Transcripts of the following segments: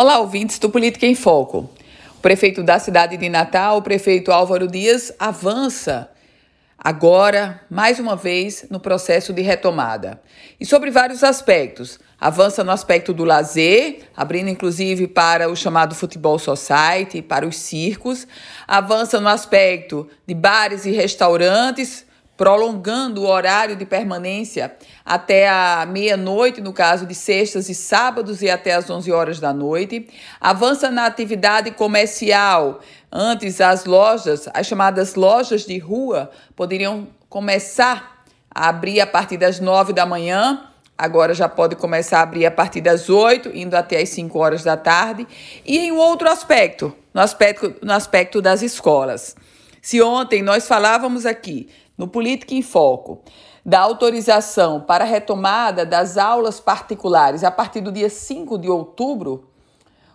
Olá, ouvintes do Política em Foco. O prefeito da cidade de Natal, o prefeito Álvaro Dias, avança agora, mais uma vez, no processo de retomada. E sobre vários aspectos. Avança no aspecto do lazer, abrindo inclusive para o chamado Futebol Society, para os circos. Avança no aspecto de bares e restaurantes, prolongando o horário de permanência até a meia-noite, no caso de sextas e sábados, e até as 11 horas da noite. Avança na atividade comercial. Antes, as lojas, as chamadas lojas de rua, poderiam começar a abrir a partir das 9 da manhã. Agora já pode começar a abrir a partir das 8, indo até as 5 horas da tarde. E em outro aspecto, no aspecto, no aspecto das escolas. Se ontem nós falávamos aqui no Política em Foco, da autorização para a retomada das aulas particulares a partir do dia 5 de outubro,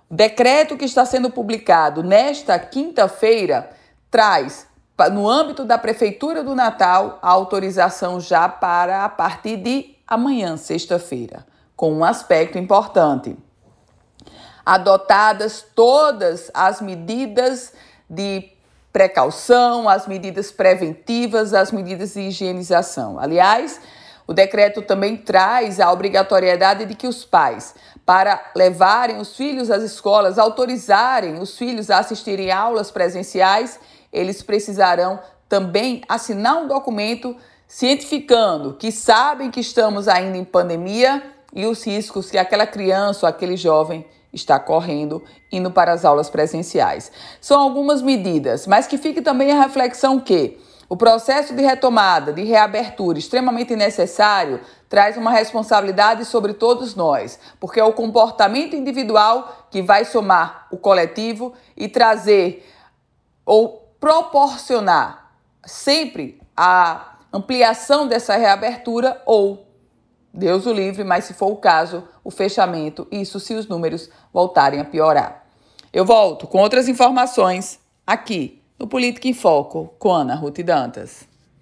o decreto que está sendo publicado nesta quinta-feira traz, no âmbito da Prefeitura do Natal, a autorização já para a partir de amanhã, sexta-feira, com um aspecto importante. Adotadas todas as medidas de precaução, as medidas preventivas, as medidas de higienização. Aliás, o decreto também traz a obrigatoriedade de que os pais, para levarem os filhos às escolas, autorizarem os filhos a assistirem aulas presenciais, eles precisarão também assinar um documento cientificando que sabem que estamos ainda em pandemia e os riscos que aquela criança ou aquele jovem está correndo, indo para as aulas presenciais. São algumas medidas, mas que fique também a reflexão que o processo de retomada, de reabertura extremamente necessário, traz uma responsabilidade sobre todos nós, porque é o comportamento individual que vai somar o coletivo e trazer ou proporcionar sempre a ampliação dessa reabertura ou Deus o livre, mas se for o caso, o fechamento, isso se os números voltarem a piorar. Eu volto com outras informações aqui no Política em Foco com Ana Ruth Dantas.